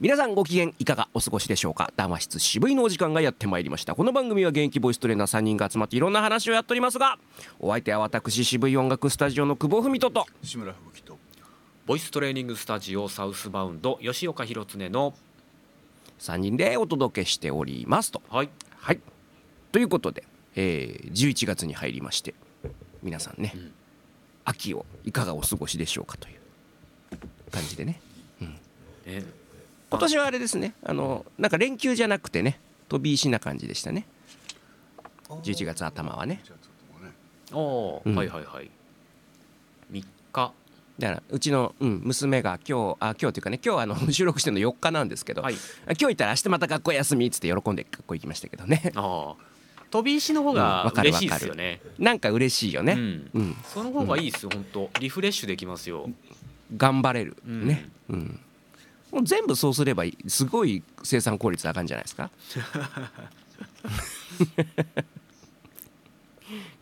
皆さんご機嫌いかがお過ごしでしょうか？談話室渋いのお時間がやってまいりました。この番組は現役ボイストレーナー3人が集まっていろんな話をやっておりますがお相手は私渋い音楽スタジオの久保文人と志村吹雪とボイストレーニングスタジオサウスバウンド吉岡弘恒の3人でお届けしておりますと。はい。はい。ということで、えー、11月に入りまして皆さんね、ん。秋をいかがお過ごしでしょうかという感じでね。ね今年はあれですね。あのなんか連休じゃなくてね飛び石な感じでしたね。11月頭はね。おー、うん。はいはいはい。3日。だからうちの、うん、娘が今日あ今日というかね今日あの 収録してるの4日なんですけど、はい。今日行ったら明日また学校休みっつって喜んで学校行きましたけどね。ああ飛び石の方うんがわかる。嬉しいですよね、なんか嬉しいよね、うん。うん、その方がいいですよ、本当リフレッシュできますよ、頑張れる。ね、うんもう全部そうすればいいすごい生産効率上がるんじゃないですか？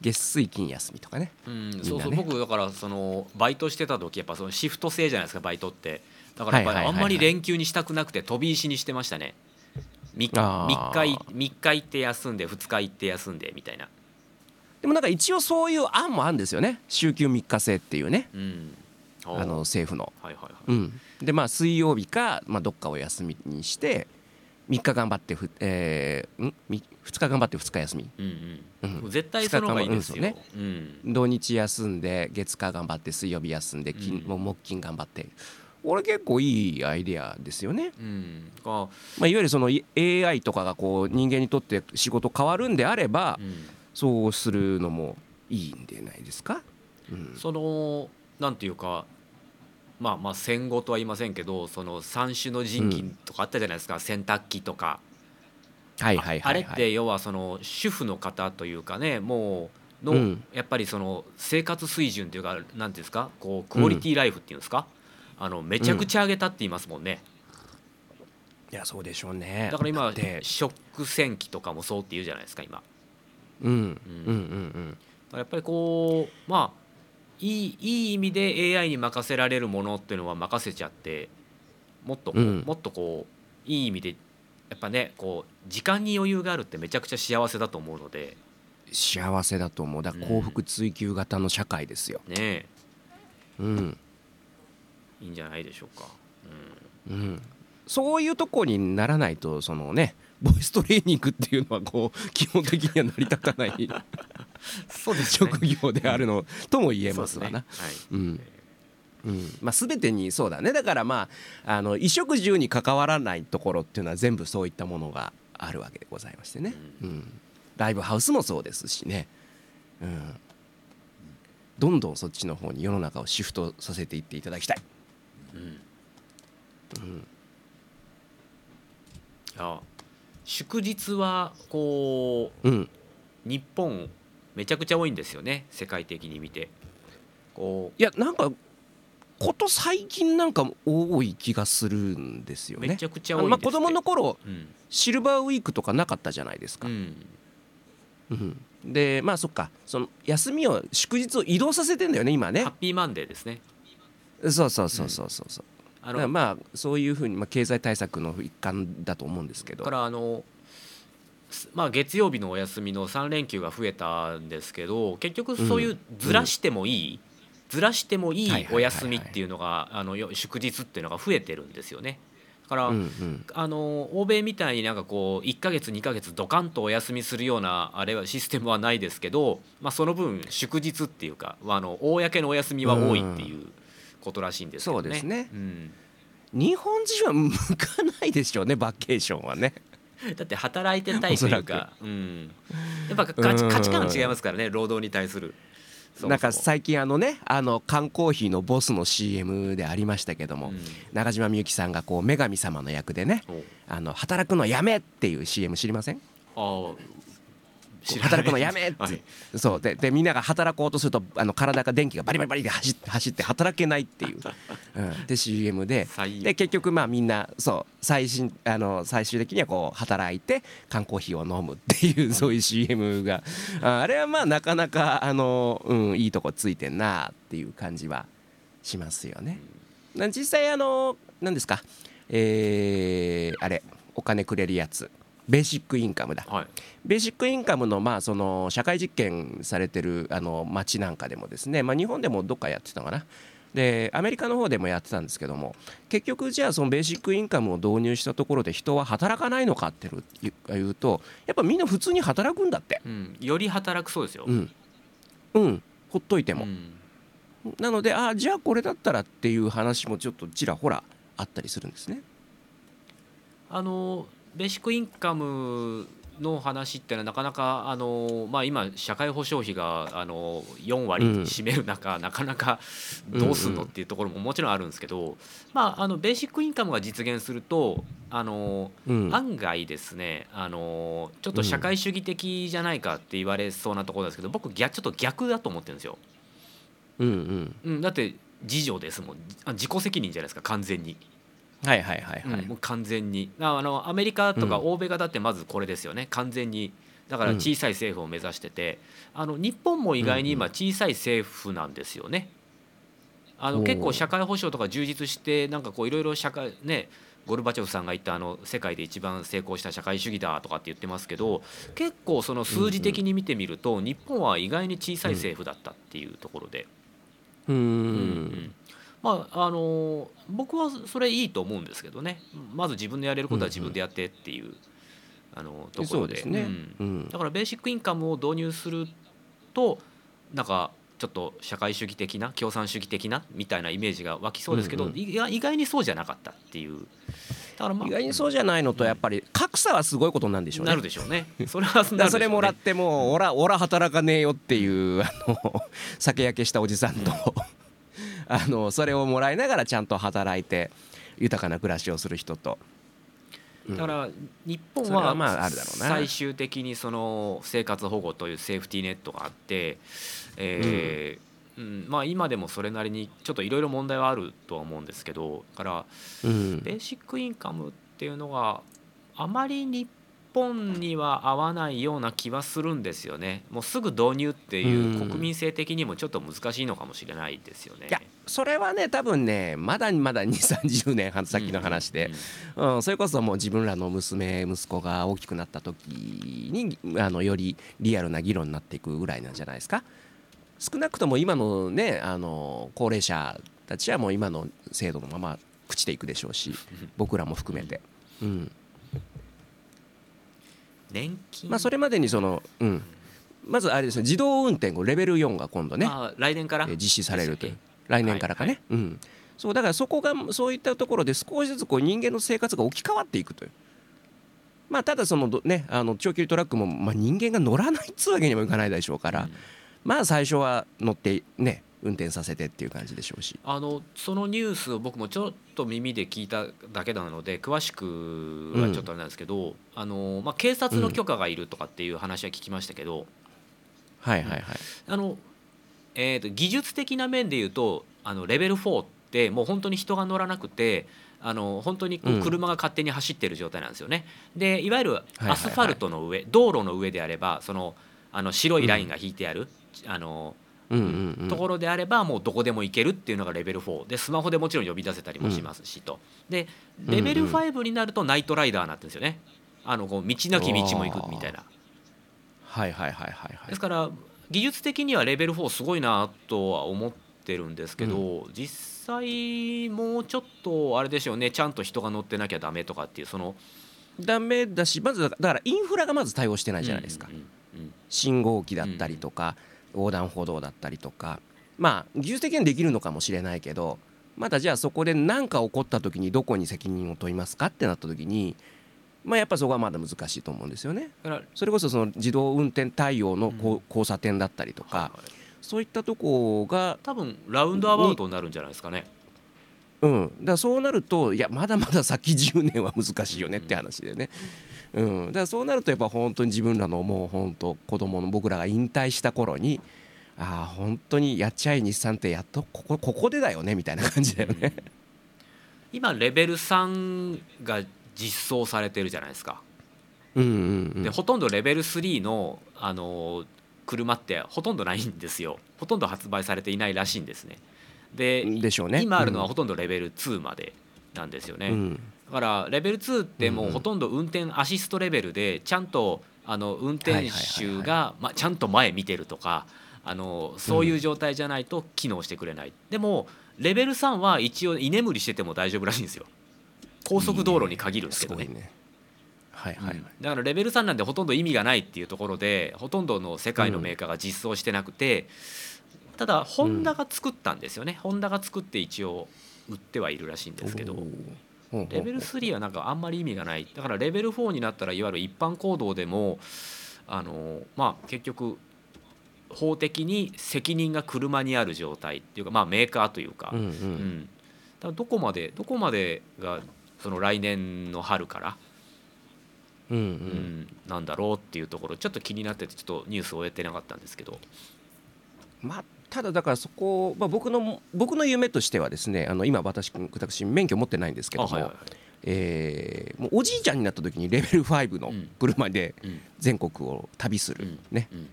月水金休みとかね。うんなね。そうそう僕だからそのバイトしてた時やっぱそのシフト制じゃないですかバイトって。だからやっぱあんまり連休にしたくなくて飛び石にしてましたね。3, あー。日い三日行って休んで2日行って休んでみたいな。でもなんか一応そういう案もあるんですよね。週休3日制っていうね。うんあの政府の。はいはいはい、うん、でまあ水曜日か、まあ、どっかを休みにして3日頑張ってふ、えー、ん？み2日頑張って2日休み。うんううん。ん、絶対その方がいいですよ、二日間うん土日休んで月火頑張って水曜日休んで金、うん。もう木金頑張って。俺結構いいアイデアですよね、うん。あまあ、いわゆるそのい AI とかがこう人間にとって仕事変わるんであればうん。そうするのもいいんでないですか、うん、そのなんていうかまあまあ戦後とは言いませんけどその三種の神器とかあったじゃないですか、洗濯機とか、はいはいはい、はい、あれって要はその主婦の方というかねもうの、うん。やっぱりその生活水準というかなんていうんですかこうクオリティライフっていうんですか、あのめちゃくちゃ上げたって言いますもんね、いやそうでしょうね。だから今食洗機とかもそうって言うじゃないですか今。うん、うんうんうん。だからやっぱりこうまあいいいい意味で AI に任せられるものっていうのは任せちゃってもっとこう、うん。もっとこういい意味でやっぱねこう時間に余裕があるってめちゃくちゃ幸せだと思うので。幸せだと思う。だ幸福追求型の社会ですよ、ねうん。いいんじゃないでしょうか。うん、そういうとこにならないとそのねボイストレーニングっていうのはこう基本的には成り立たない そうです職業であるのとも言えますわな。はい。うん。うん。まあ、全てにそうだね。だからまああの衣食住に関わらないところっていうのは全部そういったものがあるわけでございましてね、うん、ライブハウスもそうですしね、うん、どんどんそっちの方に世の中をシフトさせていっていただきたい。うん。うん。いや祝日はこうん。う日本めちゃくちゃ多いんですよね世界的に見て。こいやなんかこと最近なんか多い気がするんですよね。うめちゃくちゃあ多いまあ子供の頃うんシルバーウィークとかなかったじゃないですか。うんうんでまあそっかその休みを祝日を移動させてんだよね今ねハッ。ピーマンデーですね。そうそうそうそうそうそう。あのまあそういうふうにまあ経済対策の一環だと思うんですけど。からあのすまあ月曜日のお休みの3連休が増えたんですけど結局そういうずらしてもいい、ずらしてもいはいお休みっていうのがあのよ祝日っていうのが増えてるんですよね。だから、うんうんあの欧米みたいになんかこう1ヶ月2ヶ月ドカンとお休みするようなあれはシステムはないですけど、まあ、その分祝日っていうかあの公のお休みは多いっていうことらしいんですけどね。そうですねうん日本人は向かないでしょうねバケーションはね。だって働いてたいというか、うん、やっぱ価値うん。価値観が違いますからね労働に対する。なんか最近あのねあの缶コーヒーのボスの CM でありましたけども、うん。中島みゆきさんがこう女神様の役でねおあの働くのやめっていう CM 知りません？あ働くのやめって、はい。そう。ででみんなが働こうとするとあの体が電気がバリバリバリで走って走って働けないっていう、うん、で CM で。最で結局まあみんなそう。最新あの最終的にはこう働いて缶コーヒーを飲むっていうそういう CM が。ああれはまあなかなかあの、うん、いいとこついてんなっていう感じはしますよね。な実際あの何ですか？えーあれお金くれるやつベーシックインカムだ。はい。ベーシックインカムのまあその社会実験されてるあの町なんかでもですね、まあ、日本でもどっかやってたかな。でアメリカの方でもやってたんですけども結局じゃあそのベーシックインカムを導入したところで人は働かないのかっていうとやっぱみんな普通に働くんだって。うん、より働くそうですよ。うん。うん。ほっといても、うん。なのであじゃあこれだったらっていう話もちょっとちらほらあったりするんですね。あのベーシックインカムの話ってのはなかなかあの、まあ、今社会保障費があの4割占める中、なかなかどうすんのっていうところももちろんあるんですけど、まあ、あのベーシックインカムが実現するとあの、うん案外ですねあのちょっと社会主義的じゃないかって言われそうなところですけど僕逆ちょっと逆だと思ってるんですよ。うんうんうん、だって自助ですもんあ自己責任じゃないですか完全に。はいはいはいはい、うんもう完全に。ああのアメリカとかうん。欧米がだってまずこれですよね、完全に。だから小さい政府を目指してて、あの日本も意外に今小さい政府なんですよね。あの結構社会保障とか充実してなんかこういろいろ社会ねゴルバチョフさんが言ったあの世界で一番成功した社会主義だとかって言ってますけど結構その数字的に見てみると日本は意外に小さい政府だったっていうところで、うーんうんまああの僕はそれいいと思うんですけどね。まず自分でやれることは自分でやってっていう、あのところで。ね、うん。うん。だからベーシックインカムを導入するとなんかちょっと社会主義的な共産主義的なみたいなイメージが湧きそうですけど、うんうん意外にそうじゃなかったっていう。だからまあ。意外にそうじゃないのとやっぱり格差はすごいことなんでしょうね。なるでしょうね。それはね。それもらってもうオラオラ働かねえよっていうあの酒焼けしたおじさんとあのそれをもらいながらちゃんと働いて豊かな暮らしをする人と。うん。だから日本ははまああるだろうな。最終的にその生活保護というセーフティーネットがあって、えーうん。まあ、今でもそれなりにちょっといろいろ問題はあるとは思うんですけどだからうん。ベーシックインカムっていうのがあまり日本には合わないような気はするんですよね。もうすぐ導入っていううん。国民性的にもちょっと難しいのかもしれないですよね。いやそれはね多分ねまだまだ2 3 0年先の話で、うん、それこそもう自分らの娘息子が大きくなった時にあのよりリアルな議論になっていくぐらいなんじゃないですか。少なくとも今のねあの高齢者たちはもう今の制度のまま朽ちていくでしょうし僕らも含めて、うん年金、まあ、それまでにその、うん、まずあれですね自動運転レベル4が今度ねあ来年から？えー実施されるという。来年からかね、うん、そうだからそこがそういったところで少しずつこう人間の生活が置き換わっていくという。まあただそのどねあの長距離トラックも、まあ、人間が乗らないっつうわけにもいかないでしょうから、うん。まあ最初は乗ってね運転させてっていう感じでしょうし。あのそのニュースを僕もちょっと耳で聞いただけなので詳しくはちょっとあれなんですけど、あのまあ、警察の許可がいるとかっていう話は聞きましたけど、はいはいはい。あのえー、と技術的な面で言うとあのレベル4ってもう本当に人が乗らなくてあの本当にこううん。車が勝手に走ってる状態なんですよね。でいわゆるアスファルトの上、道路の上であればそのあの白いラインが引いてある、あのうんうんうんところであればもうどこでも行けるっていうのがレベル4でスマホでもちろん呼び出せたりもしますしと。でレベルうんうん5になるとナイトライダーになってるんですよね。あのこう道なき道も行くみたいな。はいはいはいはいはい。ですから技術的にはレベル4すごいなとは思ってるんですけど、実際もうちょっとあれでしょうね。ちゃんと人が乗ってなきゃダメとかっていうそのダメだしまずだからインフラがまず対応してないじゃないですか、うんうんうん。信号機だったりとか、横断歩道だったりとかまあ技術的にはできるのかもしれないけどまだじゃあそこで何か起こった時にどこに責任を問いますかってなった時にまあやっぱそこはまだ難しいと思うんですよね。だからそれこそその自動運転対応の交差点だったりとか、はいはい。そういったとこが多分ラウンドアバウトになるんじゃないですかね。うん、だそうなるといやまだまだ先10年は難しいよねって話でね、うん、だからそうなるとやっぱ本当に自分らのもう本当子供の僕らが引退した頃にああ本当にやっちゃい日産ってやっとここここでだよねみたいな感じだよね。今レベル3が実装されてるじゃないですか。うんうんうんでほとんどレベル3のあの車ってほとんどないんですよほとんど発売されていないらしいんですねででしょうね。今あるのはうんほとんどレベル2までなんですよね。うんだからレベル2ってもうほとんど運転アシストレベルでちゃんとあの運転手がまあちゃんと前見てるとかあのそういう状態じゃないと機能してくれない、でもレベル3は一応居眠りしてても大丈夫らしいんですよ。高速道路に限るんですけどね。はいはいはい、うん。だからレベル3なんでほとんど意味がないっていうところでほとんどの世界のメーカーが実装してなくて、ただホンダが作ったんですよね、ホンダが作って一応売ってはいるらしいんですけどレベル3はなんかあんまり意味がない。だからレベル4になったらいわゆる一般行動でもあのまあ結局法的に責任が車にある状態っていうかまあメーカーというか、うんううん。ん、だどこまでどこまでがその来年の春から、うんううんん、なんだろうっていうところちょっと気になっててちょっとニュースを終えてなかったんですけど。まあただだからそこ、まあ、僕の僕の夢としてはですねあの今私私免許持ってないんですけども、あはいはいはい。えーもうおじいちゃんになった時にレベル5のうん。車でうん。全国を旅する、うん。ね。うん。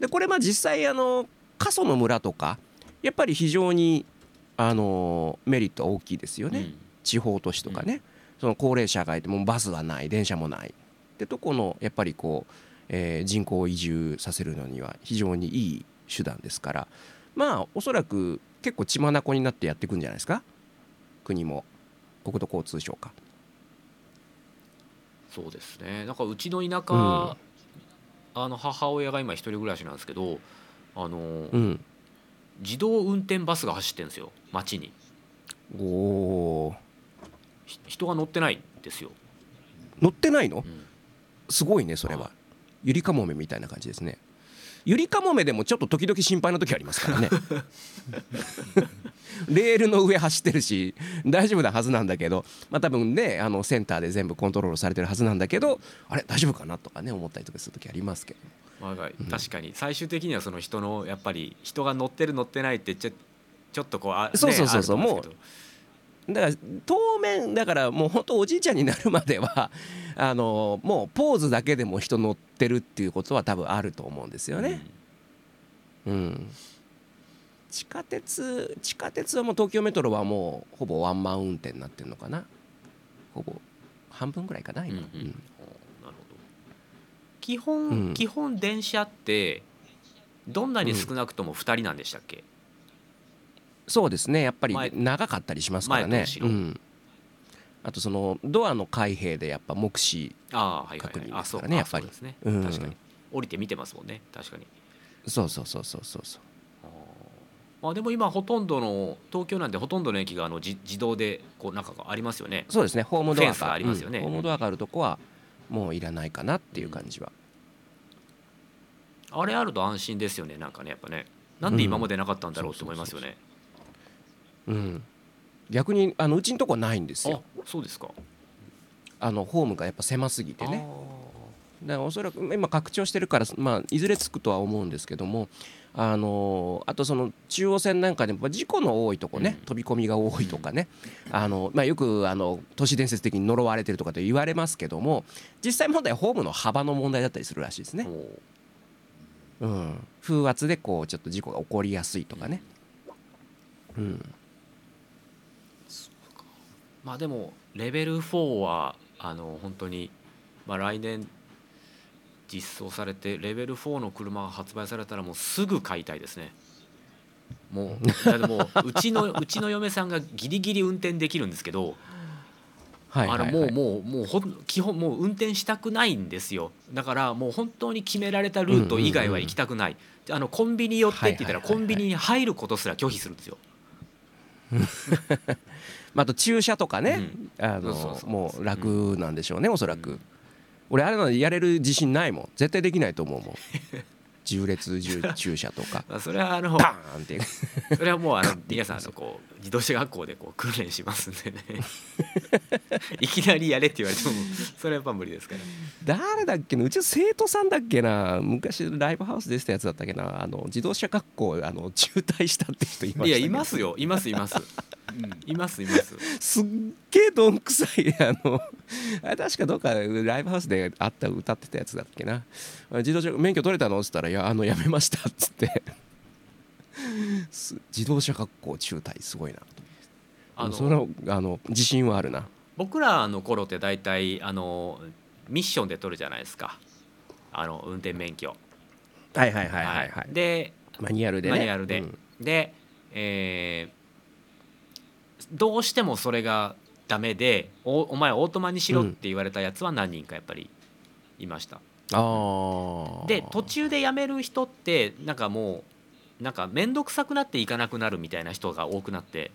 でこれまあ実際あの過疎の村とかやっぱり非常にあのメリットは大きいですよね、うん。地方都市とかね、その高齢者がいてもうバスはない電車もない。ってとこのやっぱりこう、えー人口を移住させるのには非常にいい手段ですから。まあおそらく結構血眼になってやっていくんじゃないですか？国も。国土交通省か。そうですね。なんかうちの田舎、うん。あの母親が今一人暮らしなんですけどあの、うん、自動運転バスが走ってるんですよ。街に。お人が乗ってないんですよ、乗ってないの？うん。すごいねそれは。はい。ゆりかもめみたいな感じですねゆりかもめでもちょっと時々心配な時ありますからね。レールの上走ってるし大丈夫なはずなんだけどまあ多分ねあのセンターで全部コントロールされてるはずなんだけどあれ大丈夫かなとかね思ったりとかする時ありますけど。まあ確かに。最終的にはその人のやっぱり人が乗ってる乗ってないってちょちょっとこうあ、ねそうそうそうそう。あると思んですけど。だから当面だからもう本当おじいちゃんになるまではあのもうポーズだけでも人乗ってるっていうことは多分あると思うんですよね。うん、地下鉄地下鉄はもう東京メトロはもうほぼワンマン運転になってるのかな。ほぼ半分ぐらいかな今、うんうん。うん。うんなるほど。基本、うん。基本電車ってどんなに少なくとも2人なんでしたっけ、そうですね。やっぱり前長かったりしますからね。うん、あとそのドアの開閉でやっぱ目視確認ですからねやっぱり。確かに。降りて見てますもんね。確かに。そうそうそうそうそうそう。まあでも今ほとんどの東京なんでほとんどの駅があの自自動でこうなんかがありますよね。そうですね。ホームドアが。ありますよね。うん。ホームドアがあるとこはもういらないかなっていう感じは、あれあると安心ですよね。なんかねやっぱね。なんで今までなかったんだろうと思いますよね、うん、逆にあのうちのとこはないんですよ。あそうですか。あのホームがやっぱ狭すぎてね。あだからおそらく今拡張してるから、まあ、いずれつくとは思うんですけどもあのあとその中央線なんかでも事故の多いとこね、うん。飛び込みが多いとかね、あのまあ、よくあの都市伝説的に呪われてるとかと言われますけども実際問題はホームの幅の問題だったりするらしいですね、うん、風圧でこうちょっと事故が起こりやすいとかね、うん、まあでもレベル4はあの本当にまあ来年実装されてレベル4の車が発売されたらもうすぐ買いたいですね。もう もううちのうちの嫁さんがギリギリ運転できるんですけどはいはい、あはい、のもうもうもうほん基本もう運転したくないんですよ。だからもう本当に決められたルート以外は行きたくない、あのコンビニ寄ってって言ったらはいはいはいはい。コンビニに入ることすら拒否するんですよ、まあ、あと駐車とかね、もう楽なんでしょうね、おそらく、うん俺あれなのやれる自信ないもん。絶対できないと思うもん 重列重駐車とか。まあそれはあのバーンって それはもうあの皆さんあのこう自動車学校でこう訓練しますんでね。いきなりやれって言われてもそれはやっぱ無理ですから。誰だっけな？うちの生徒さんだっけな？昔ライブハウスでしたやつだったっけな？あの自動車学校あの中退したって人いましたいやいますよいますいます、うん、いますいます。すっげえどんくさいあのあれ確かどっかライブハウスであった歌ってたやつだっけな。自動車免許取れたの？っつったら「いやあのやめました」っつって。す自動車学校中退すごいなと。あのそのあの自信はあるな。僕らの頃って大体あのミッションで取るじゃないですか。あの運転免許。はいはいはいはい。はい。でマニュアルでね。マニュアルで、うん。で、えーどうしてもそれがダメでおお前オートマにしろって言われたやつは何人かやっぱりいました。ああで途中で辞める人ってなんかもうなんか面倒くさくなっていかなくなるみたいな人が多くなって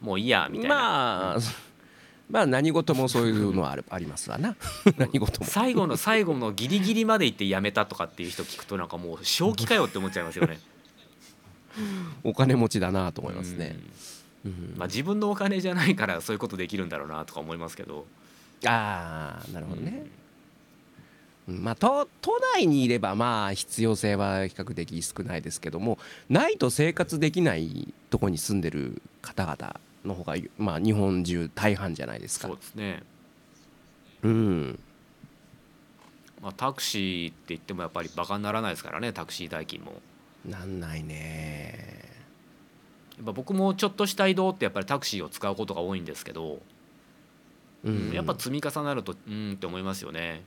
もういいやみたいな、まあ まあ何事もそういうのはあるありますわな。何事も最後の最後のギリギリまで行って辞めたとかっていう人聞くとなんかもう正気かよって思っちゃいますよね。お金持ちだなと思いますね、うんうんまあ、自分のお金じゃないからそういうことできるんだろうなとか思いますけど。ああなるほどね、うん。まあ都都内にいればまあ必要性は比較的少ないですけどもないと生活できないとこに住んでる方々の方がまあ日本中大半じゃないですか。そうですね、うん。まあ、タクシーって言ってもやっぱりバカにならないですからねタクシー代金も。なんないね。やっぱ僕もちょっとした移動ってやっぱりタクシーを使うことが多いんですけど、うん。やっぱ積み重なるとうんって思いますよね。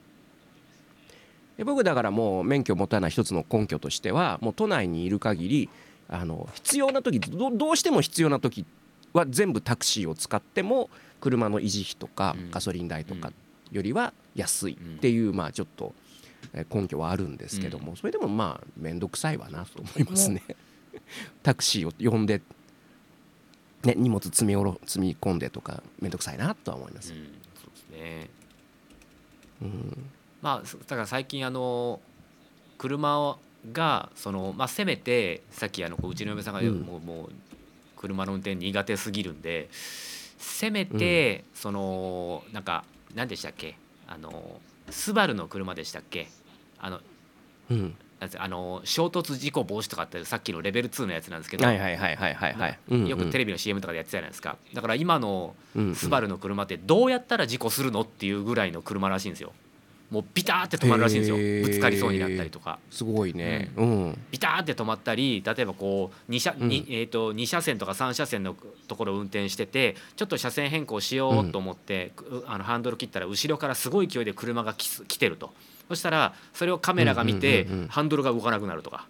で僕だからもう免許を持たない一つの根拠としてはもう都内にいる限りあの必要な時どどうしても必要な時は全部タクシーを使っても車の維持費とかうん。ガソリン代とかよりは安いっていうまあちょっとえー根拠はあるんですけどもそれでもまあ面倒くさいわなと思いますね。タクシーを呼んで、ね、荷物積みおろ積み込んでとか面倒くさいなとは思います。うんそうですね。うん。まあだから最近あの車がそのまあせめてさっきあのこううちの嫁さんがうん。もうもう車の運転苦手すぎるんでせめてそのなんか何でしたっけ？あのスバルの車でしたっけ？あのうんあの衝突事故防止とかってさっきのレベル2のやつなんですけど、はいはいはいはいはいはい。うんよくテレビの CM とかでやってたじゃないですか。だから今のうんうん。スバルの車ってどうやったら事故するのっていうぐらいの車らしいんですよ。もうビターって止まるらしいんですよ。へー。ぶつかりそうになったりとか。すごいね。うん。ビターって止まったり例えばこう 2, 車、うん。にえー、と2車線とか3車線のところを運転しててちょっと車線変更しようと思って、くあのハンドル切ったら後ろからすごい勢いで車が来てるとそしたらそれをカメラが見て、ハンドルが動かなくなるとか。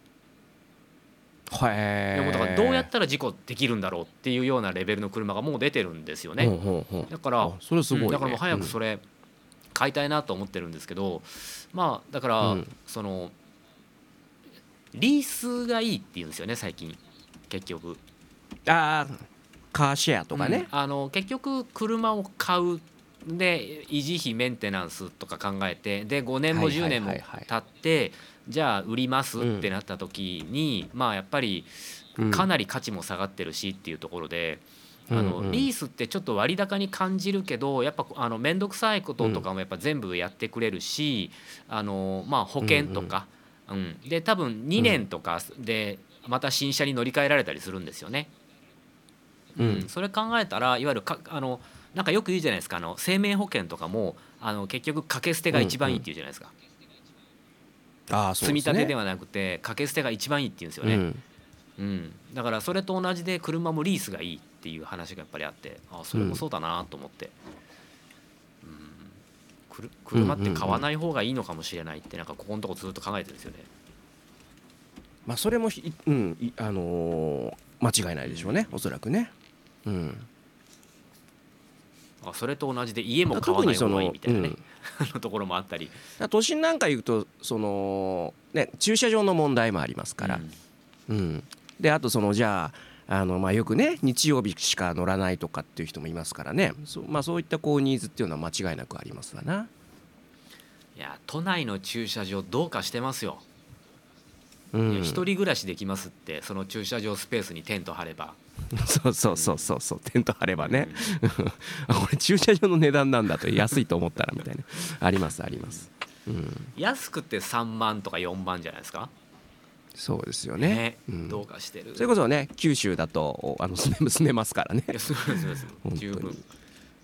へえ。でもだからどうやったら事故できるんだろうっていうようなレベルの車がもう出てるんですよね。だからあそれすごいね。うん。だからもう早くそれ買いたいなと思ってるんですけど、まあだから、うん。そのリースがいいって言うんですよね最近。結局。ああカーシェアとかね。うん。あの結局車を買うで維持費メンテナンスとか考えてで5年もはいはい10年も経ってじゃあ売りますってなった時に、まあやっぱりうん。かなり価値も下がってるしっていうところで。あのうん。うんリースってちょっと割高に感じるけどやっぱあの面倒くさいこととかもやっぱ全部やってくれるし、あのまあ、保険とか、うんで多分2年とかでまた新車に乗り換えられたりするんですよね。うん。それ考えたらいわゆるかあのなんかよく言うじゃないですかあの生命保険とかもあの結局掛け捨てが一番いいっていうじゃないですか、ああそう積みですね。立てではなくて掛け捨てが一番いいっていうんですよね、うんうんだからそれと同じで車もリースがいいっていう話がやっぱりあってあそれもそうだなと思って、うんくる車って買わない方がいいのかもしれないってなんかここのとこずっと考えてるんですよね。まあそれもひうんいあのー間違いないでしょうねおそらくね。うん。あそれと同じで家も買わない方がいいみたいなね、の ところもあったり。都心なんか行くとそのね駐車場の問題もありますから。うんうん。であとそのじゃああのまあよくね日曜日しか乗らないとかっていう人もいますからね。そうまあそういったこうニーズっていうのは間違いなくありますわな。いや都内の駐車場どうかしてますよ。うん。人暮らしできますってその駐車場スペースにテント張れば。そうそうそうそうそうテント張ればね。あこれ駐車場の値段なんだと安いと思ったらみたいなありますあります。うん。安くて3万とか4万じゃないですか？そうですよね。うんどうかしてる。それこそね九州だとおあの住め住めますからね十分。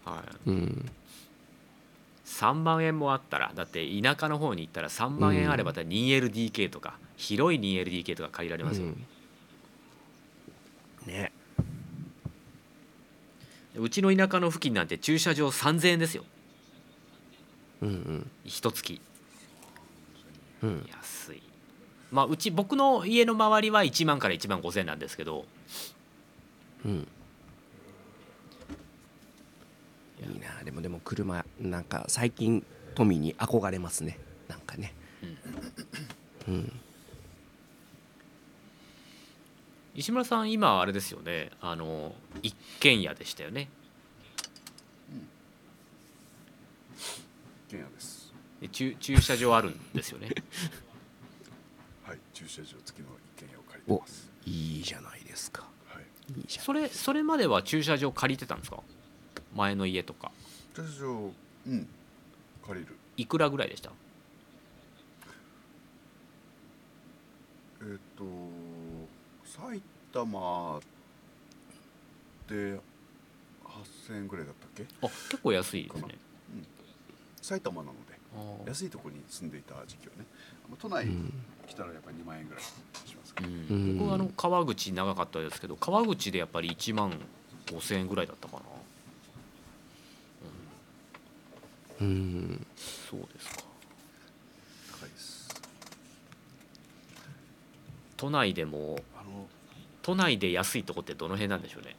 はい。うん。3万円もあったらだって田舎の方に行ったら3万円あれば 2LDK とか、広い 2LDK とか借りられますよ、うんね。うちの田舎の付近なんて駐車場3000円ですよ。うんうん。一月。うん。安い。まあうち僕の家の周りは1万から1万5000円なんですけど。うん。いいな。でもでも車なんか最近富に憧れますね。なんかね。うん石村さん今あれですよね。あの一軒家でしたよね。一軒家です。で駐駐車場あるんですよね。はい駐車場付きの一軒家を借りてます。いいじゃないですか。はい。いいじゃんそれそれまでは駐車場借りてたんですか？前の家とか。駐車場うん。借りる。いくらぐらいでした？えっ、と埼玉で8000円ぐらいだったっけ？あ結構安いですね。埼玉なので安いところに住んでいた時期はね都内うん。来たらやっぱり2万円ぐらいしますけうど、ん、僕はあの川口長かったですけど川口でやっぱり1万5000円ぐらいだったかな。うん。そうですか高いです都内でもあの都内で安いとこってどの辺なんでしょうね？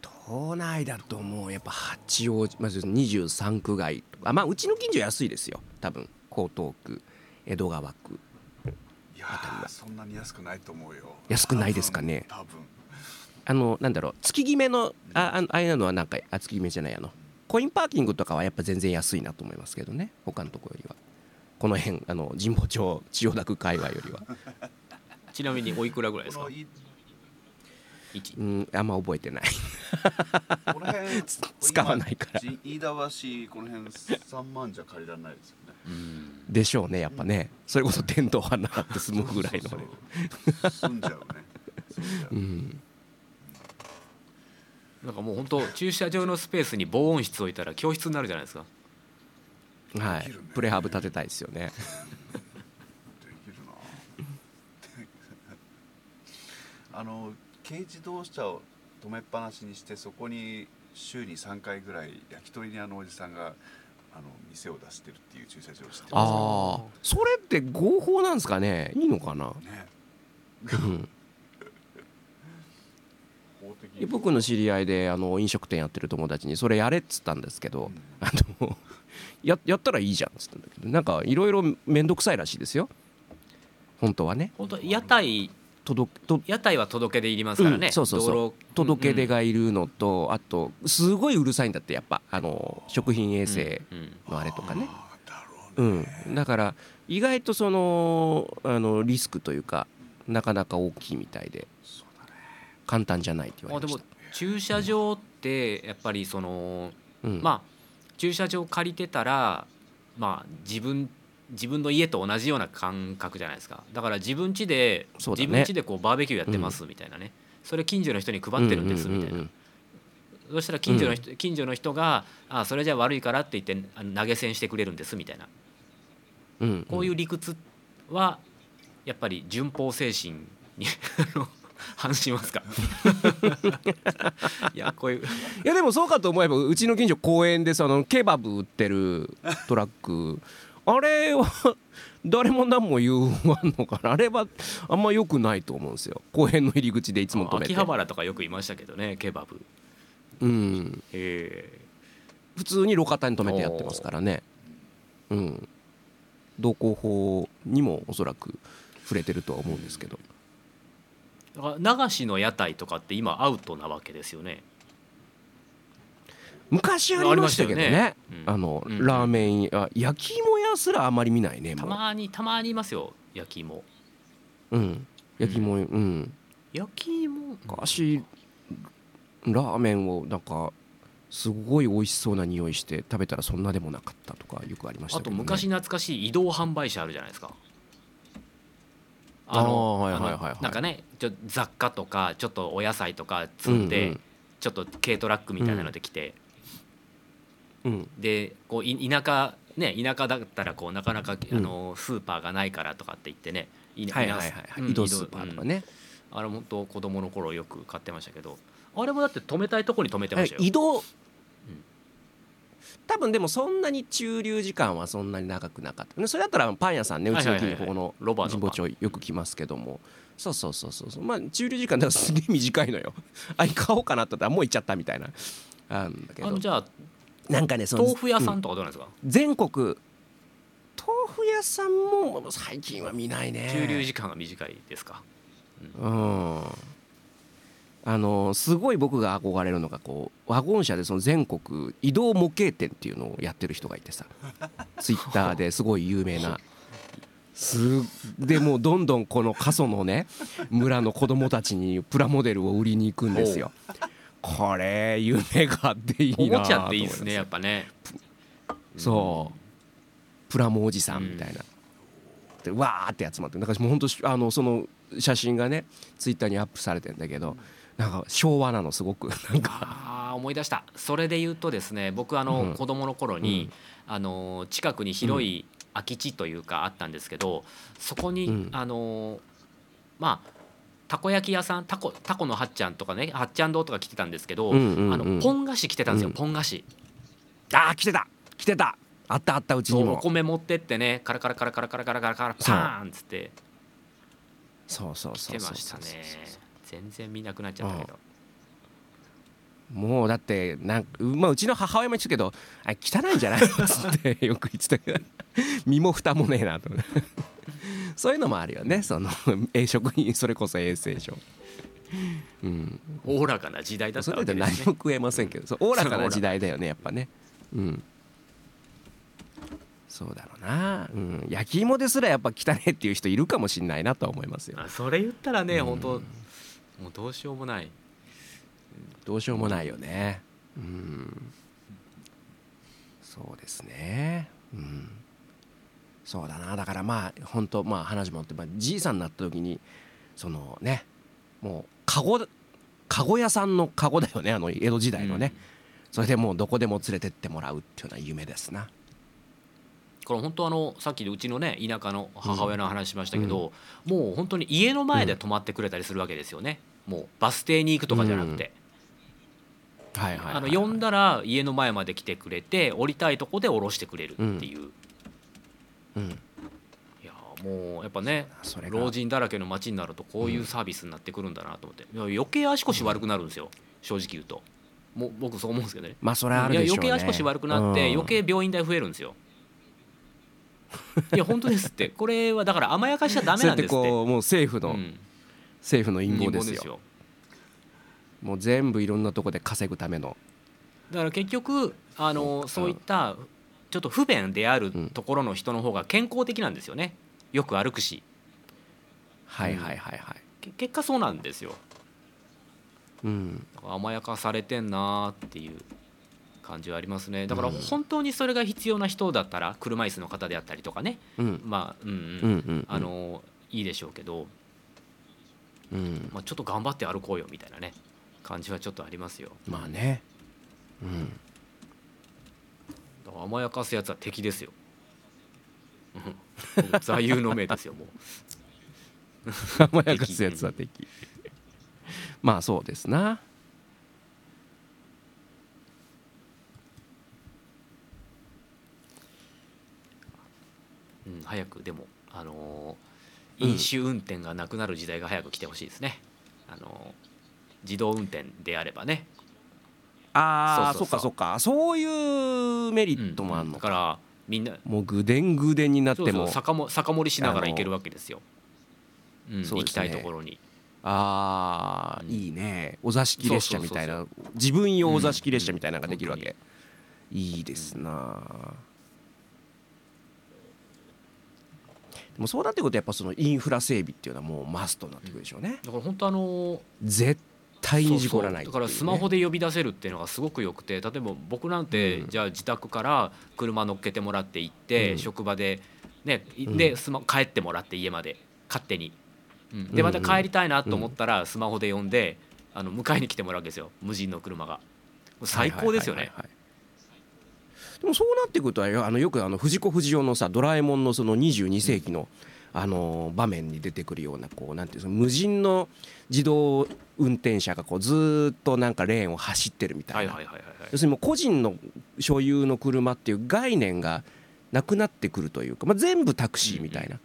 都内だともうやっぱ八王子まず23区外とか。まあうちの近所安いですよ。多分江東区江戸川区。いやーそんなに安くないと思うよ。安くないですかね？多分。あのなんだろう月決めのああああいうのはなんかあ月決めじゃないあのコインパーキングとかはやっぱ全然安いなと思いますけどね。他のところよりはこの辺あの神保町千代田区界隈よりは。ちなみにおいくらぐらいですか？うんあんま覚えてない。この辺 使わないから。今飯田橋この辺3万じゃ借りられないですよね。うん。でしょうねやっぱね。それこそテントを花って住むぐらいの。ね。住んじゃう。うん。なんかもう本当駐車場のスペースに防音室置いたら教室になるじゃないですかはい。プレハブ建てたいですよね。あの軽自動車を止めっぱなしにしてそこに週に3回ぐらい焼き鳥屋のおじさんがあの店を出してるっていう駐車場を知ってまああそれって合法なんですかね？いいのかな、すね僕の知り合いであの飲食店やってる友達にそれやれっつったんですけど、うん。あの ややったらいいじゃんっつったんだけどなんかいろいろ面倒くさいらしいですよ。本当はね。本当屋台届と屋台は届け出いりますからね、うんそうそうそう。届け出がいるのと、あとすごいうるさいんだってやっぱあの食品衛生うんうん。のあれとかね、ううね。ん、だから意外とそのあのリスクというかなかなか大きいみたいで簡単じゃないって言わあでもれました。駐車場ってやっぱりそのうん。まあ駐車場借りてたらまあ自分自分の家と同じような感覚じゃないですか。だから自分家で、ね。自分家でこうバーベキューやってますみたいなね、それ近所の人に配ってるんですみたいな、うんうんうんそしたら近所の人,、近所の人が「あそれじゃ悪いから」って言って投げ銭してくれるんですみたいな。うんうん。こういう理屈はやっぱり順法精神に反しますか？いやこういういやでもそうかと思えばうちの近所公園でそのケバブ売ってるトラック。あれは誰も何も言わんのかな。あれはあんま良くないと思うんですよ。公園の入り口でいつも止めて。秋葉原とかよくいましたけどねケバブ。うん。え。普通に路肩に止めてやってますからね。うん。道交法にもおそらく触れてるとは思うんですけど。ーだから流しの屋台とかって今アウトなわけですよね。昔ありましたけどね。あのうん。ラーメン屋焼き芋屋すらあまり見ないねたもまにたまにいますよ焼き芋。ううん。焼き芋うん。焼き芋。昔ラーメンをなんかすごい美味しそうな匂いして食べたらそんなでもなかったとかよくありましたあと昔懐かしい移動販売車あるじゃないですかあーのなんかねちょ雑貨とかちょっとお野菜とか積んで、うんうん。ちょっと軽トラックみたいなので来て、うん。でこうい田舎ね田舎だったらこうなかなか、うん。あのスーパーがないからとかって言ってね。いはいはいはい。はい移動スーパーとかね、あれ本当子供の頃よく買ってましたけど。あれもだって止めたいとこに止めてましたよ。移動、多分でもそんなに駐留時間はそんなに長くなかった。それだったらパン屋さんねうちの近所ここのロバの神保町よく来ますけども。そうそうそうそうまあ駐留時間だからすげえ短いのよ。あれ買おうかなと思ったらもう行っちゃったみたいな。あるんだけど。じゃあなんかねその豆腐屋さうんとかどうなんですか、全国。豆腐屋さんも最近は見ないね。駐留時間が短いですか？うんあのすごい僕が憧れるのがこうワゴン車でその全国移動模型店っていうのをやってる人がいてさ ツイッターですごい有名な。すでもうどんどんこの過疎のね村の子供たちにプラモデルを売りに行くんですよ。これ夢があっていいなおもちゃっていいですねやとっぱねそうプラモおじさんみたいな、でわーって集まってだからもう本当あのその写真がねツイッターにアップされてんだけどなんか昭和なのすごく。なんか。思い出した。それで言うとですね僕あの、うん。子供の頃に、あの近くに広い空き地というかあったんですけどそこに、うん。あのまあたこ焼き屋さんたこたこのはっちゃんとかねはっちゃん堂とか来てたんですけど、あのポン菓子来てたんですよ、うん。ポン菓子。あー来てた来てた。あったあったうちそうおにも米持ってってねカラカラカラカラカラカラカラカラパーンっつって。そうそう来そうそう。てましたね。そうそう全然見なくなっちゃったけど。もうだってなんか、まあ、うちの母親も言ってたけどあれ汚いんじゃない？の っつってよく言ってたけど。身も蓋もねえなと。そういうのもあるよね。そのえ食品それこそ衛生上うん。おおらかな時代だったそれで何もわけですね食えませんけど。そうおおらかな時代だよねやっぱね。うん。そうだろうな、うん、焼き芋ですらやっぱ汚いっていう人いるかもしれないなとは思いますよ。あそれ言ったらね、うん。本当もうどうしようもない。どうしようもないよね。うん。そうですね。うん。そうだな。だからまあ本当まあ話もって、まあ、じいさんになった時にそのねもうカゴカゴ屋さんのカゴだよね。あの江戸時代のね、それでもうどこでも連れてってもらうっていうのは夢ですな。これ本当あのさっきうちのね田舎の母親の話しましたけど、もう本当に家の前で泊まってくれたりするわけですよね、もうバス停に行くとかじゃなくて、はいはいはい、あの呼んだら家の前まで来てくれて降りたいとこで降ろしてくれるっていう、うん。いやもうやっぱね老人だらけの街になるとこういうサービスになってくるんだなと思って、余計足腰悪くなるんですよ。正直言うと。もう僕そう思うんですけどね。まあそれはあるでしょうね。余計足腰悪くなってうん。余計病院代増えるんですよ。いや本当ですって。これはだから甘やかしちゃダメなんですって。こうもう政府の、うん政府の陰謀ですよ。もう全部いろんなとこで稼ぐための。だから結局あのそういったちょっと不便であるうんところの人の方が健康的なんですよね。よく歩くし。はいはいはいはい。け結果そうなんですよ。うん。甘やかされてんなーっていう感じはありますね。だからうん。本当にそれが必要な人だったら車椅子の方であったりとかね。うん。まあうん。うん、うんうん。あのいいでしょうけど、うん。まあ、ちょっと頑張って歩こうよみたいなね感じはちょっとありますよ。まあね。うん。だから甘やかすやつは敵ですよ。座右の銘ですよもう。甘やかすやつは敵。まあそうですな。うん、早くでも、あのー飲酒運転がなくなる時代が早く来てほしいですね、あのー自動運転であればね、あーそっかそっか。そういうメリうんットもあるのか、だからみんなもうぐでんぐでんになっても。酒も酒盛りしながら行けるわけですよ、うんね。行きたいところに。あーいいね。お座敷列車みたいそな自分用お座敷列車みたいなのができるわうんけ、いいですなでもそうなってくるとやっぱそのインフラ整備っていうのはもうマストになってくるでしょうね、だから本当あのー絶対に事故らないそう。そうだからスマホで呼び出せるっていうのがすごくよくて例えば僕なんて、うん。じゃあ自宅から車乗っけてもらって行って、うん。職場でねでスマ帰ってもらって家まで勝手に、うん。でうん。また帰りたいなと思ったらスマホで呼んであの迎えに来てもらうわけですよ。無人の車が。最高ですよね。はいはいはいはいでもそうなってくるとあのよくあの藤子不二雄のさ「ドラえもん」のその22世紀のあの場面に出てくるようなこうなんていうの無人の自動運転車がこうずーっとなんかレーンを走ってるみたいいはいはいはい要するにもう個人の所有の車っていう概念がなくなってくるというか、まあ、全部タクシーみたいな、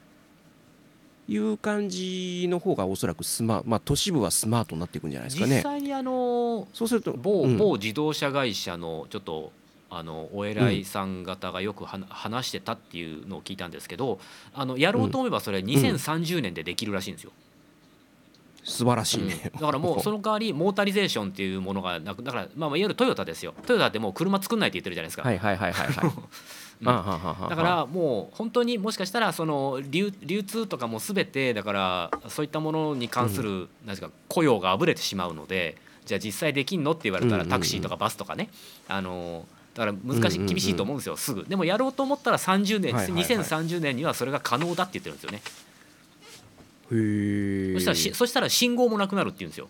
いう感じの方がおそらくスマまあ都市部はスマートになっていくんじゃないですか実ね。際にあのそうすると某,、うん。某自動車会社のちょっとあのお偉いさん方がよくはな話してたっていうのを聞いたんですけどあのやろうと思えばそれ2030年でできるらしいんですよ。素晴らしいうん。ね。だからもう その代わりモータリゼーションっていうものがなくだからまあまあいわゆるトヨタですよ。トヨタってもう車作んないって言ってるじゃないですか、はいはいはいはいはい。うん。だからもう本当にもしかしたらその流流通とかも全てだからそういったものに関するなんですか雇用があぶれてしまうのでじゃあ実際できんのって言われたらタクシーとかバスとかね。あのだから難しうんうんうんい厳しいと思うんですよすぐ。でもやろうと思ったら30年はいはいはい。2030年にはそれが可能だって言ってるんですよね。そしたらしそしたら信号もなくなるって言うんですよ。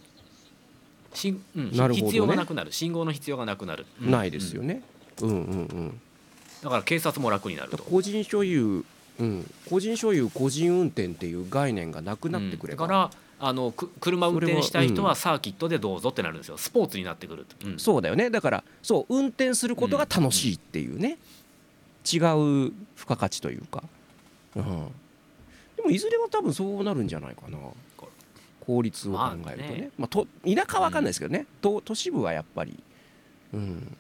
しんね。必要がなくなる。信号の必要がなくなる。うん。ないですよね。うんうんうん。だから警察も楽になると。個人所有、うん、個人所有個人運転っていう概念がなくなってくれば、うん。だからあのく車運転したい人ははサーキットでどうぞってなるんですよ。スポーツになってくると、うん。そうだよね。だからそう運転することが楽しいっていうね、違う付加価値というか、うん、でもいずれは多分そうなるんじゃないかな。効率を考えるとね,、まあね。まあ、と田舎は分かんないですけどね、と都市部はやっぱり、うん、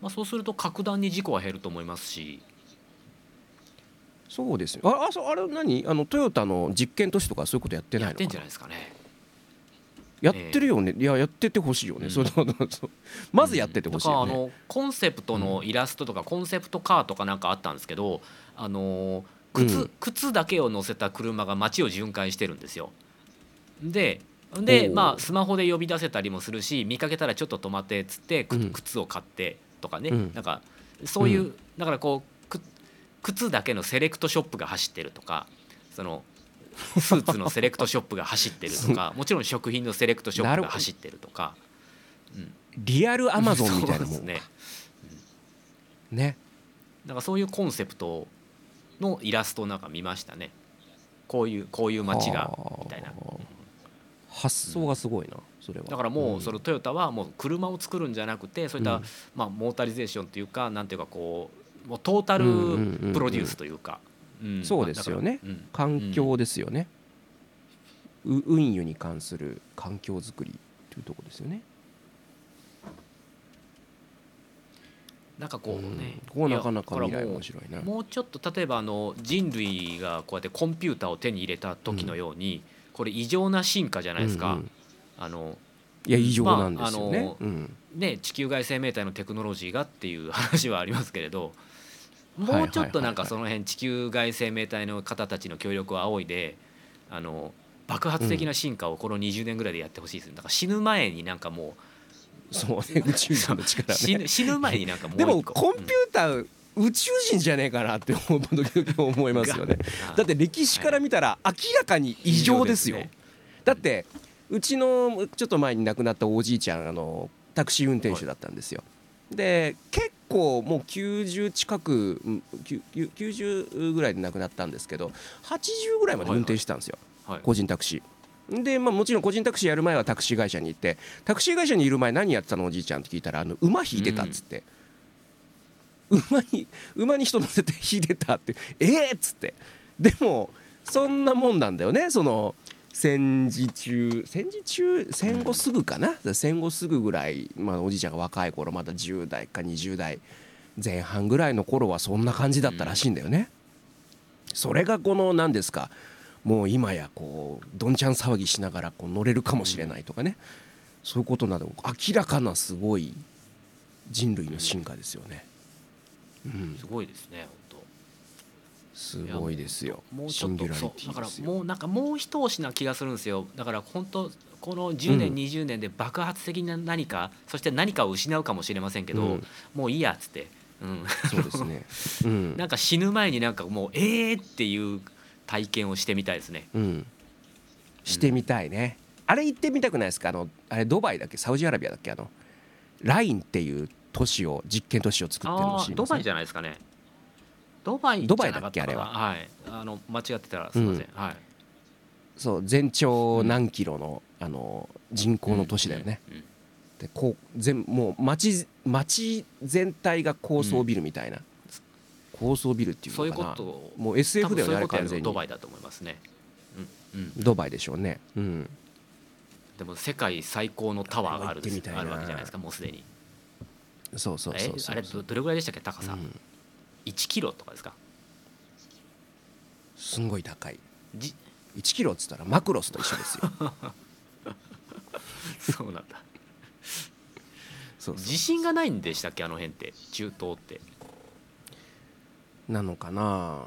まあ、そうすると格段に事故は減ると思いますしそうですよ。ああそうあれ何？あのトヨタの実験都市とかそういうことやってないのやってんじゃないですかね。やってるよね、いややっててほしいよね、うん。そのそう まずやっててほしいよね、だからあのコンセプトのイラストとかコンセプトカーとかなんかあったんですけどあの靴,、うん。靴だけを乗せた車が街を巡回してるんですよ。ででまあスマホで呼び出せたりもするし見かけたらちょっと止まってっつって、靴を買ってとかね、うん。なんかそういう、うだからこうく靴だけのセレクトショップが走ってるとかそのスーツのセレクトショップが走ってるとかもちろん食品のセレクトショップが走ってるとか。リアルアマゾンみたいなもん。そうですね。ね。だからそういうコンセプトのイラストをなんか見ましたね。こういうこういう街がはあ。みたいな。発想がすごいな、それは。だからもうそのトヨタはもう車を作るんじゃなくてそういったうん。まあモータリゼーションというかなんていうかこうもうトータルプロデュースというか。うん。そうですよね。環境ですよね、う運輸に関する環境づくりというところですよね。なんかこううん。ねここはなかなか未来面白いな。もうちょっと例えばあの人類がこうやってコンピューターを手に入れた時のように、これ異常な進化じゃないですか、うんうん。あのいや異常なんですよ。ね、まああのうん。ね、地球外生命体のテクノロジーがっていう話はありますけれどもうちょっとなんかその辺地球外生命体の方たちの協力を仰いであの爆発的な進化をこの20年ぐらいでやってほしいですだから死ぬ前になんかもそうね宇宙人のう力死ねぬ死ぬ前になんかもうでもコンピューター宇宙人じゃねえかなって思う時々思いますよね。うん。だって歴史から見たら明らかに異常ですよ。すねだってうちのちょっと前に亡くなったおじいちゃんあのタクシー運転手だったんですよ。で結構もう90近くうんきゅきゅ90ぐらいで亡くなったんですけど80ぐらいまで運転してたんですよ、はい個人タクシー。で、まあ、もちろん個人タクシーやる前はタクシー会社に行ってタクシー会社にいる前何やってたの？おじいちゃんって聞いたらあの馬引いてたっつって、馬に馬に人乗せて引いてたってええっつって。でもそんなもんなんだよね。その戦時中戦時中戦後すぐかな？戦後すぐぐらい、まあ、おじいちゃんが若い頃まだ10代か20代前半ぐらいの頃はそんな感じだったらしいんだよね。それがこの何ですかもう今やこうどんちゃん騒ぎしながらこう乗れるかもしれないとかねそういうことなど明らかなすごい人類の進化ですよね。うんす、ごいですねすごいですよ。当もうちょっとそうだから。もうなんかもう一押しな気がするんですよ。だから本当この10年、うん。20年で爆発的な何かそして何かを失うかもしれませんけど、うん。もういいやっつって、うん、そうですね。うん。なんか死ぬ前になんかもうえーっていう体験をしてみたいですね。うん、してみたいね、あれ行ってみたくないですか？あのあれドバイだっけ？サウジアラビアだっけ？あのラインっていう都市を実験都市を作ってるのドバイじゃないですかね。ドバイドバイだっけあれは。はい。あの間違ってたらすみません、はい。そう全長何キロのあの人口の都市だよね、うんうんでこう全もう街街全体が高層ビルみたいな、高層ビルっていうそういうこと。をもう多 SF だよねあ分そうい完全にとドバイだと思いますね、うんうん、ドバイでしょうね。うん。でも世界最高のタワーがあるあるわけじゃないですかもうすでに。そうそうえそうそう。あれどどれぐらいでしたっけ高さ、うん1キロとかですか？すんごい高い。じ。1キロっつったらマクロスと一緒ですよ。そうなんだ。そうそ地震がないんでしたっけ？あの辺って。中東って。うなのかな？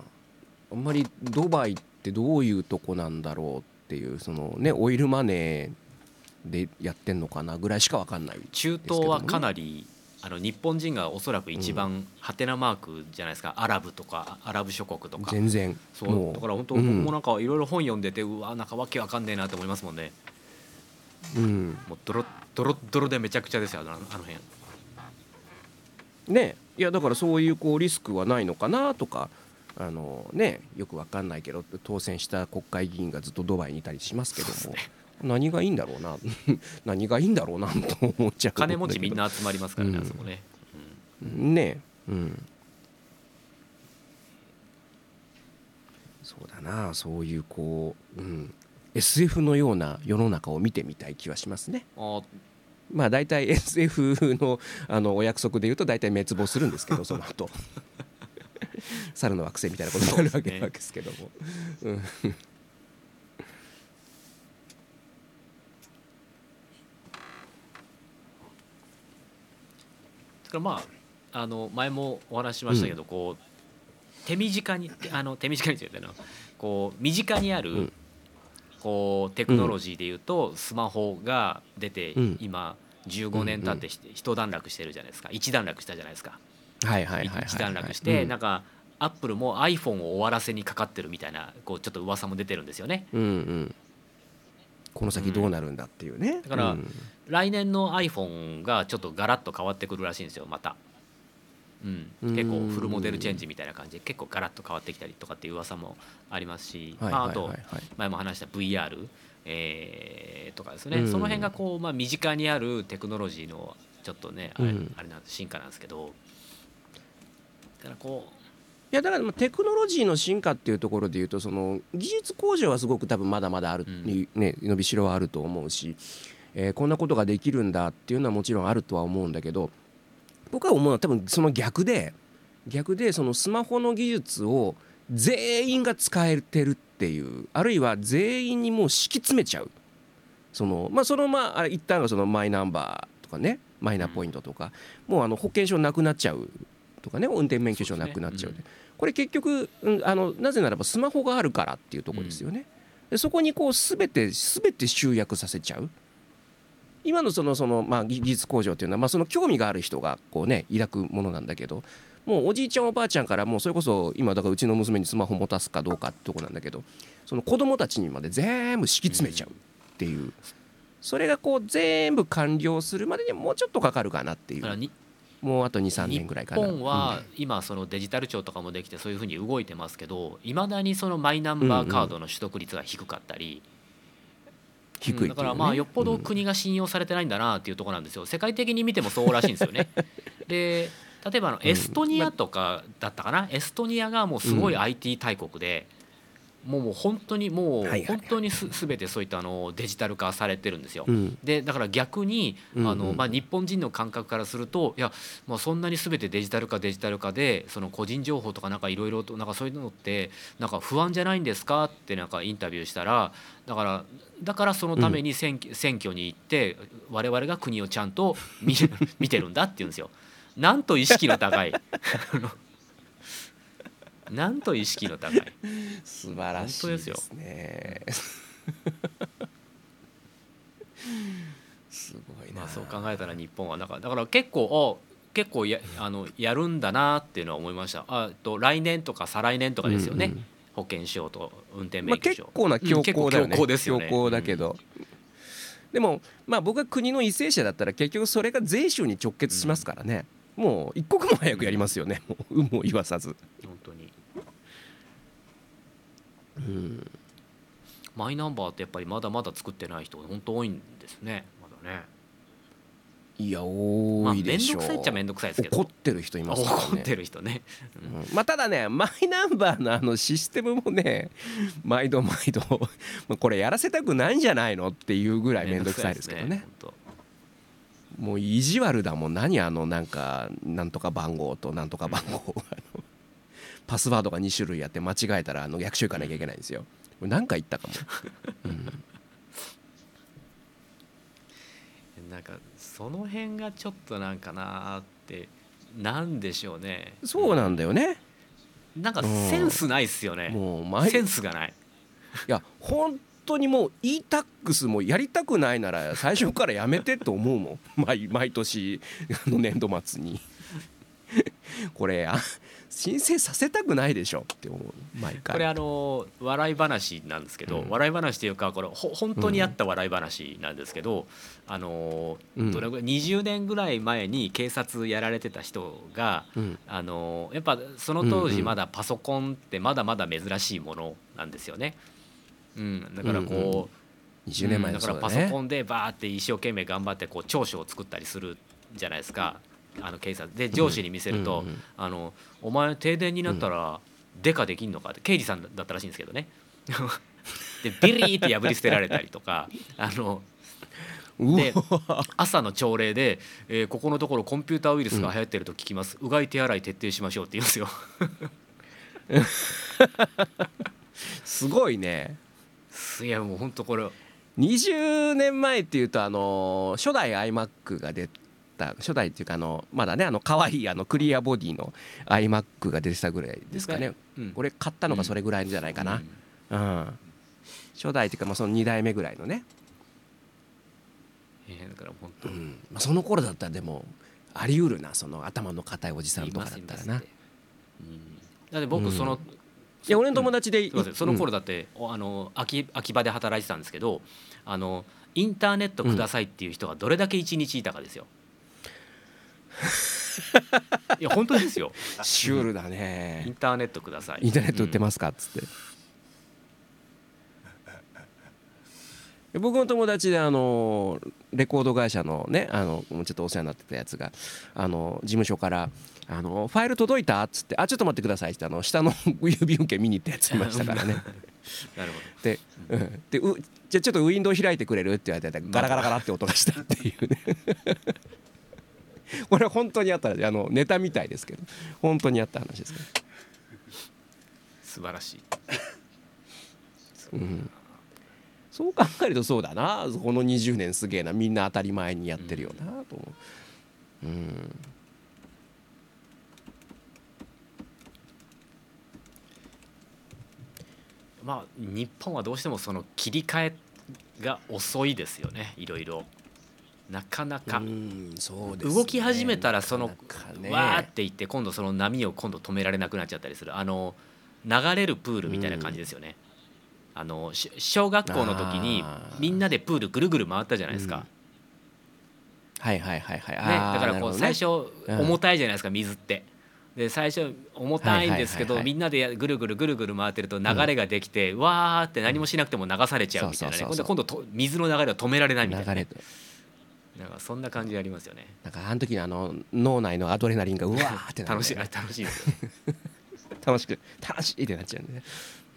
あんまりドバイってどういうとこなんだろうっていうそのねオイルマネーでやってんのかなぐらいしか分かんない中東はかなりあの日本人がおそらく一番ハテナマークじゃないですか。アラブとかアラブ諸国とか。全然。そう。だから本当うん。僕もなんかいろいろ本読んでてうわなんかわけわかんねえなって思いますもんね。うん。もうドロドロドロでめちゃくちゃですよあのあの辺。ね。いやだからそういうこうリスクはないのかなとかあのねよくわかんないけど当選した国会議員がずっとドバイにいたりしますけども、何がいいんだろうな。何がいいんだろうなと思っちゃう金持ちみんなな集まりますからね、うん。あそこね、ねうん。そうだなそういうこう、うん、SF のような世の中を見てみたい気はしますね。うん、あまあ大体 SF のあのお約束で言うと大体滅亡するんですけど その後。猿の惑星みたいなことになるわけですけども、うんからまああの前もお話ししましたけど、こう手短にあの手短にって言うのこう身近にある、うん。こうテクノロジーでいうと、スマホが出て、うん。今15年経ってして一段落してるじゃないですか。一段落したじゃないですか、はいはい一段落して、うん。なんかアップルも iPhone を終わらせにかかってるみたいなこうちょっと噂も出てるんですよね。うんうんこの先どうなるんだっていうね、だからうん。来年の iPhone がちょっとガラッと変わってくるらしいんですよまた、うん、うん。結構フルモデルチェンジみたいな感じで結構ガラッと変わってきたりとかっていう噂もありますし、まあ、あと前も話した VR、えーとかですね、うん。その辺がこう、まあ、身近にあるテクノロジーのちょっとねあれ,、うん。あれなん進化なんですけどだからこいやだからまあテクノロジーの進化っていうところでいうとその技術向上はすごく多分まだまだある、うんね、伸びしろはあると思うし、えーこんなことができるんだっていうのはもちろんあるとは思うんだけど僕は思うのは多分その逆で逆でそのスマホの技術を全員が使えてるっていうあるいは全員にもう敷き詰めちゃう。そのまあそのまあ一旦がそのマイナンバーとかねマイナポイントとか、もうあの保険証なくなっちゃうとかね運転免許証なくなっちゃうで。すね。これ結局、うんあのなぜならばスマホがあるからっていうところですよね。でそこにこう全て全て集約させちゃう。今のそのその、まあ、技技術向上っていうのは、まあ、その興味がある人がこう、ね、抱くものなんだけどもうおじいちゃんおばあちゃんからもうそれこそ今だからうちの娘にスマホ持たすかどうかってとこなんだけどその子供たちにまで全部敷き詰めちゃうっていう、それがこう全部完了するまでにもうちょっとかかるかなっていうもうあと23年ぐらいかな。日本は今そのデジタル庁とかもできてそういうふうに動いてますけどいまだにそのマイナンバーカードの取得率が低かったり、低い。っていうねだからまあよっぽど国が信用されてないんだなっていうところなんですよ。世界的に見てもそうらしいんですよね。で例えばあのエストニアとかだったかな、エストニアがもうすごい IT 大国で、もうもう本当にもう本当にす全てそういったあのデジタル化されてるんですよ。うん。でだから逆にあの、まあ、日本人の感覚からするといや、まあ、そんなに全てデジタル化デジタル化でその個人情報とかなんかいろいろとなんかそういうのってなんか不安じゃないんですかってなんかインタビューしたらだからだからそのために選,、選挙に行って我々が国をちゃんと見見てるんだって言うんですよ。なんと意識の高い なんと意識の高い。素晴らしいですね。すごいな。まあ、そう考えたら日本はだからだから結構あ結構やあのやるんだなっていうのは思いました。あと来年とか再来年とかですよね、うんうん保険証と運転まあ、免許証、結構な強行だよね、う強行ですよね。強行だけど、でもまあ僕は国の為政者だったら結局それが税収に直結しますからね、もう一刻も早くやりますよね。もう有無を言わさず、本当にうん、マイナンバーってやっぱりまだまだ作ってない人本当多いんですね。まだね。いやまあ多いでしょう、面倒くさいっちゃ面倒くさいですけど。怒ってる人いますね。怒ってる人ね、うん。うん。まあただねマイナンバーのあのシステムもね毎度毎度 まあこれやらせたくないんじゃないのっていうぐらい面倒くさいですけどね。本もう意地悪だもん。何あのなんかなんとか番号となんとか番号あのパスワードが2種類あって間違えたらあの逆襲行かなきゃいけないんですよ。何回言ったかも、うん。当なんかその辺がちょっとなんかなーってなんでしょうね。そうなんだよね。なんかセンスないっすよね、もう毎セいンスがない。や本当にもう e-tax もやりたくないなら最初からやめてと思うもん。毎毎年あの年度末に。これあ申請させたくないでしょって思う毎回。これあの笑い話なんですけど、うん。笑い話っていうかこれほ本当にあった笑い話なんですけど、あのうん。どれぐらい20年ぐらい前に警察やられてた人がうん。あのやっぱその当うんうん時まだパソコンってまだまだ珍しいものなんですよね。うん、だからこう、20年前うんだからパソコンでバーって一生懸命頑張ってこう調書を作ったりするじゃないですかあの警察で上司に見せると「うんうんあのお前停電になったらデカできんのか?」って刑事さんだったらしいんですけどね。でビリーって破り捨てられたりとかあのうでわ朝の朝礼で、えーここのところコンピューターウイルスが流行ってると聞きます、うがい手洗い徹底しましょうって言うんですよ。すごいね。いやもう本当これ。20年前っていうとあの初代 iMac が出た初代っていうかあのまだねあの可愛いあのクリアボディの iMac が出てたぐらいですかね。うん。俺買ったのがそれぐらいじゃないかな、うん。初代っていうかまあその2代目ぐらいのね、えーだから本う当。にん。まあ、その頃だったらでもあり得るなその頭の硬いおじさんいとかだったらな。うん。だって僕その、いや俺の友達で、すいません。その頃だって、おあの秋秋葉で働いてたんですけどあのインターネットくださいっていう人がどれだけ一日いたかですよ。いや本当ですよ。うんシュールだインね。ターネットくださいインターネット売ってまますか？っつって、で僕の友達であのレコード会社のねあのちょっとお世話になってたやつがあの事務所からあの「ファイル届いた?」っつって「あちょっと待ってください」ってあの下の郵便受け見に行ったやついましたからね。なるほで,、うん、でうじゃあちょっとウィンドウ開いてくれる？って言われてガラガラガラって音がしたっていうね これは本当にあったあのネタみたいですけど本当にあった話です素晴らしい。うん、そう考えるとそうだな。この20年すげえな。みんな当たり前にやってるよなと思う、うん、まあ日本はどうしてもその切り替えが遅いですよね。いろいろなかなか。動き始めたらそのわーっていって今度その波を今度止められなくなっちゃったりする。あの流れるプールみたいな感じですよね、あのし小学校の時にみんなでプールぐるぐる回ったじゃないですか、はいはいはいはい、ね、だからこう最初うん。重たいじゃないですか水って。で最初重たいんですけどみんなでやぐるぐるぐるぐる回ってると流れができて、わーって何もしなくても流されちゃうみたいなね。今度今度と水の流れを止められないみたいななんかそんな感じありますよね。なんかあの時のあの脳内のアドレナリンがうわーってなる楽しい楽しい 楽しく楽しいってなっちゃうんでね、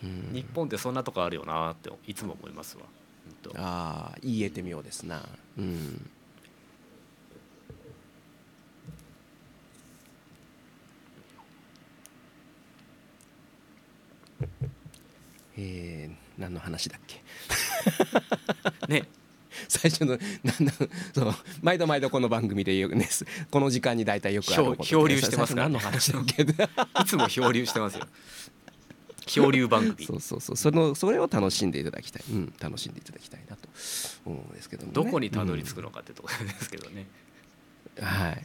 うん。日本ってそんなとこあるよなっていつも思いますわ。ああ言えてみようですな。うん。えー、何の話だっけ？ね最初のなんだそう毎度毎度この番組でよくねこの時間に大体よくあることで漂漂流してますから。何の話だっけ？いつも漂流してますよ。漂流番組。そうそうそう。そのそれを楽しんでいただきたい、うん、楽しんでいただきたいなと思うんですけどもね、どこにたどり着くのかってところですけどね、うん。はい。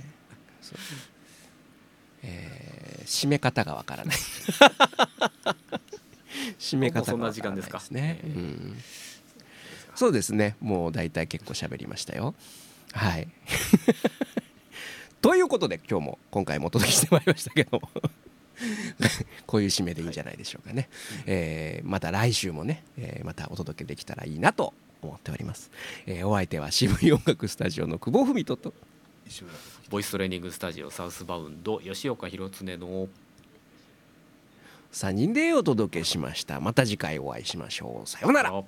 そう。えー締め方がわからない。締め方がわからないですね。もうそんな時間ですか。うんそうですね。もう大体結構喋りましたよ。はい。ということで今日も今回もお届けしてまいりましたけども。こういう締めでいいんじゃないでしょうかね、えーまた来週もね、えーまたお届けできたらいいなと思っております、えーお相手は渋い音楽スタジオの久保文人と。ボイストレーニングスタジオサウスバウンド吉岡弘恒の。3人でお届けしました。また次回お会いしましょう。さようなら。あ